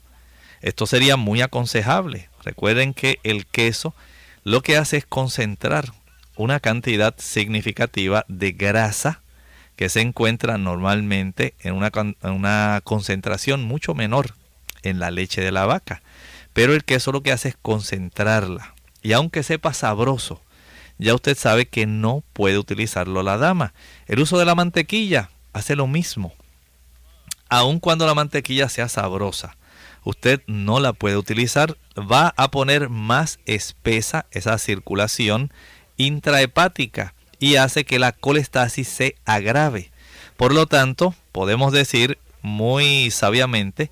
esto sería muy aconsejable. Recuerden que el queso lo que hace es concentrar una cantidad significativa de grasa que se encuentra normalmente en una, una concentración mucho menor en la leche de la vaca. Pero el queso lo que hace es concentrarla. Y aunque sepa sabroso, ya usted sabe que no puede utilizarlo la dama. El uso de la mantequilla hace lo mismo. Aun cuando la mantequilla sea sabrosa, usted no la puede utilizar. Va a poner más espesa esa circulación intrahepática y hace que la colestasis se agrave. Por lo tanto, podemos decir muy sabiamente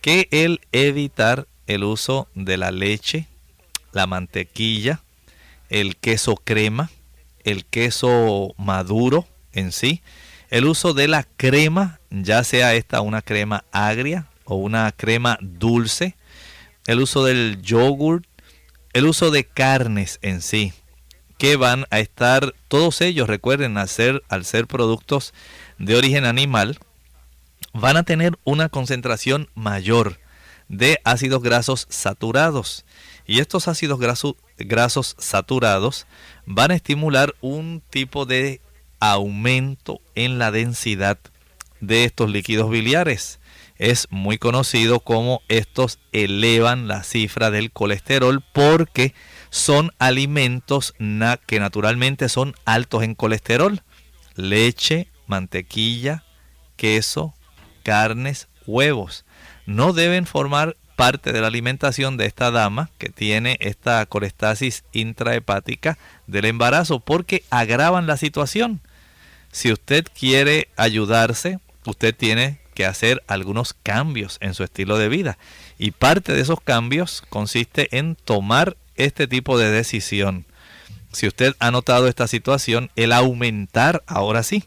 que el evitar el uso de la leche, la mantequilla, el queso crema, el queso maduro en sí, el uso de la crema, ya sea esta una crema agria o una crema dulce, el uso del yogur, el uso de carnes en sí, que van a estar, todos ellos recuerden, al ser, al ser productos de origen animal, van a tener una concentración mayor de ácidos grasos saturados. Y estos ácidos grasos saturados van a estimular un tipo de aumento en la densidad de estos líquidos biliares. Es muy conocido como estos elevan la cifra del colesterol porque son alimentos que naturalmente son altos en colesterol. Leche, mantequilla, queso, carnes, huevos no deben formar parte de la alimentación de esta dama que tiene esta colestasis intrahepática del embarazo porque agravan la situación. Si usted quiere ayudarse, usted tiene que hacer algunos cambios en su estilo de vida y parte de esos cambios consiste en tomar este tipo de decisión. Si usted ha notado esta situación, el aumentar ahora sí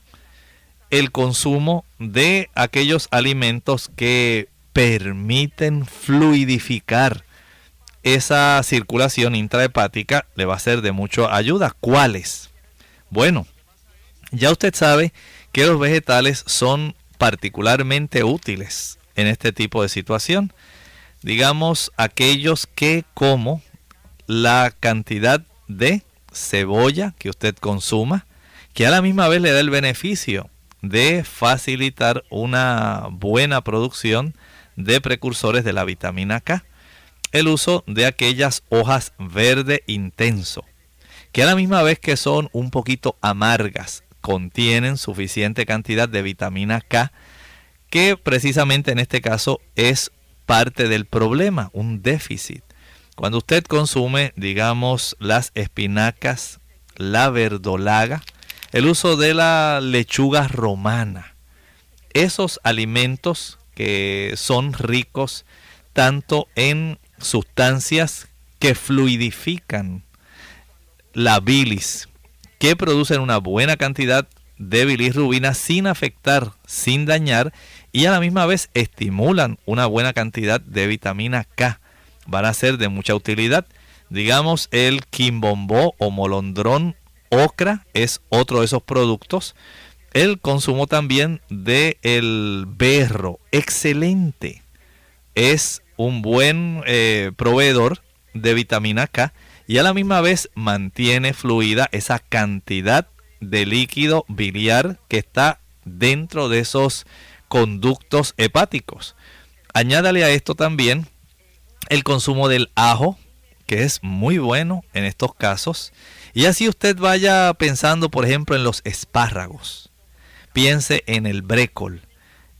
el consumo de aquellos alimentos que permiten fluidificar esa circulación intrahepática le va a ser de mucha ayuda. ¿Cuáles? Bueno, ya usted sabe que los vegetales son particularmente útiles en este tipo de situación. Digamos aquellos que como la cantidad de cebolla que usted consuma, que a la misma vez le da el beneficio de facilitar una buena producción de precursores de la vitamina K. El uso de aquellas hojas verde intenso, que a la misma vez que son un poquito amargas, contienen suficiente cantidad de vitamina K, que precisamente en este caso es parte del problema, un déficit. Cuando usted consume, digamos, las espinacas, la verdolaga, el uso de la lechuga romana, esos alimentos que son ricos tanto en sustancias que fluidifican la bilis, que producen una buena cantidad de bilirrubina sin afectar, sin dañar y a la misma vez estimulan una buena cantidad de vitamina K. Van a ser de mucha utilidad. Digamos el quimbombó o molondrón ocra es otro de esos productos el consumo también de el berro, excelente. Es un buen eh, proveedor de vitamina K y a la misma vez mantiene fluida esa cantidad de líquido biliar que está dentro de esos conductos hepáticos. Añádale a esto también el consumo del ajo, que es muy bueno en estos casos. Y así usted vaya pensando, por ejemplo, en los espárragos. Piense en el brécol.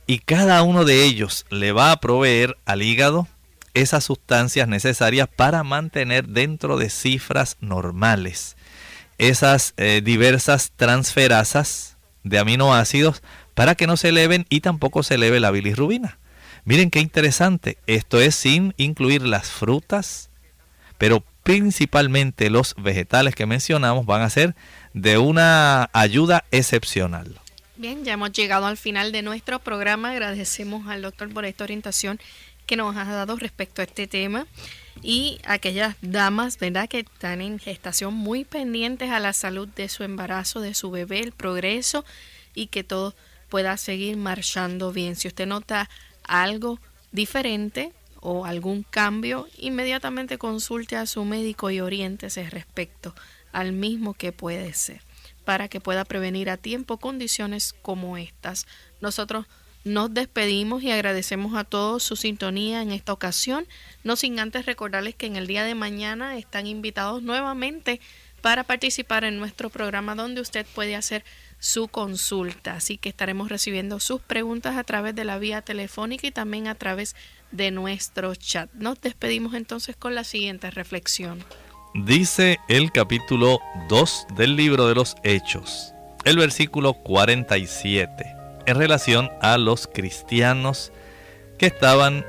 Y cada uno de ellos le va a proveer al hígado esas sustancias necesarias para mantener dentro de cifras normales esas eh, diversas transferasas de aminoácidos para que no se eleven y tampoco se eleve la bilirrubina. Miren qué interesante, esto es sin incluir las frutas, pero principalmente los vegetales que mencionamos van a ser de una ayuda excepcional. Bien, ya hemos llegado al final de nuestro programa. Agradecemos al doctor por esta orientación que nos ha dado respecto a este tema y aquellas damas, ¿verdad?, que están en gestación muy pendientes a la salud de su embarazo, de su bebé, el progreso y que todo pueda seguir marchando bien. Si usted nota algo diferente o algún cambio, inmediatamente consulte a su médico y oriéntese respecto al mismo que puede ser para que pueda prevenir a tiempo condiciones como estas. Nosotros nos despedimos y agradecemos a todos su sintonía en esta ocasión, no sin antes recordarles que en el día de mañana están invitados nuevamente para participar en nuestro programa donde usted puede hacer su consulta. Así que estaremos recibiendo sus preguntas a través de la vía telefónica y también a través de nuestro chat. Nos despedimos entonces con la siguiente reflexión. Dice el capítulo 2 del libro de los Hechos, el versículo 47, en relación a los cristianos que estaban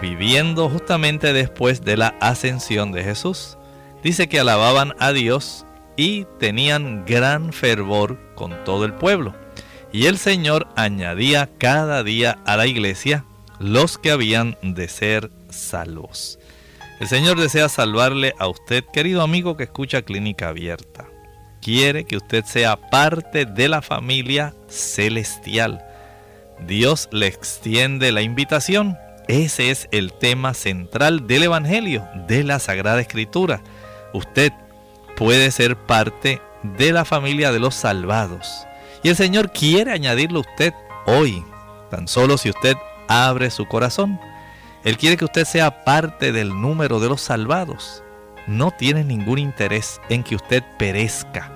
viviendo justamente después de la ascensión de Jesús. Dice que alababan a Dios y tenían gran fervor con todo el pueblo. Y el Señor añadía cada día a la iglesia los que habían de ser salvos. El Señor desea salvarle a usted, querido amigo que escucha Clínica Abierta. Quiere que usted sea parte de la familia celestial. Dios le extiende la invitación. Ese es el tema central del Evangelio, de la Sagrada Escritura. Usted puede ser parte de la familia de los salvados. Y el Señor quiere añadirlo a usted hoy, tan solo si usted abre su corazón. Él quiere que usted sea parte del número de los salvados. No tiene ningún interés en que usted perezca.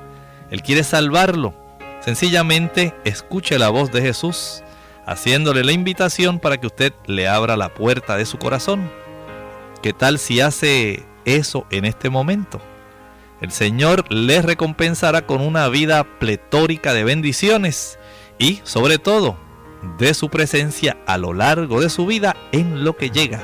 Él quiere salvarlo. Sencillamente escuche la voz de Jesús, haciéndole la invitación para que usted le abra la puerta de su corazón. ¿Qué tal si hace eso en este momento? El Señor le recompensará con una vida pletórica de bendiciones y, sobre todo, de su presencia a lo largo de su vida en lo que llega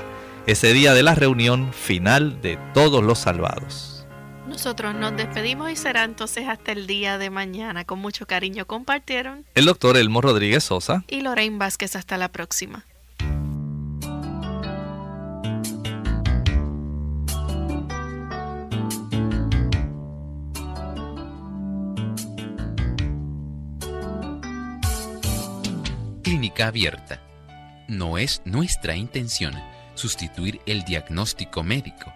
ese día de la reunión final de todos los salvados. Nosotros nos despedimos y será entonces hasta el día de mañana. Con mucho cariño compartieron el doctor Elmo Rodríguez Sosa y Lorraine Vázquez. Hasta la próxima. Clínica abierta. No es nuestra intención sustituir el diagnóstico médico.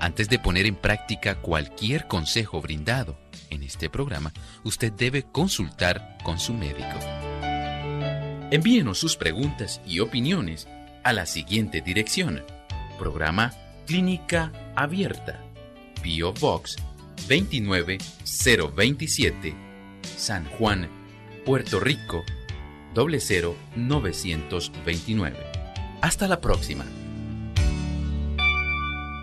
Antes de poner en práctica cualquier consejo brindado en este programa, usted debe consultar con su médico. Envíenos sus preguntas y opiniones a la siguiente dirección. Programa Clínica Abierta. Bio Box 29027. San Juan, Puerto Rico 00929. Hasta la próxima.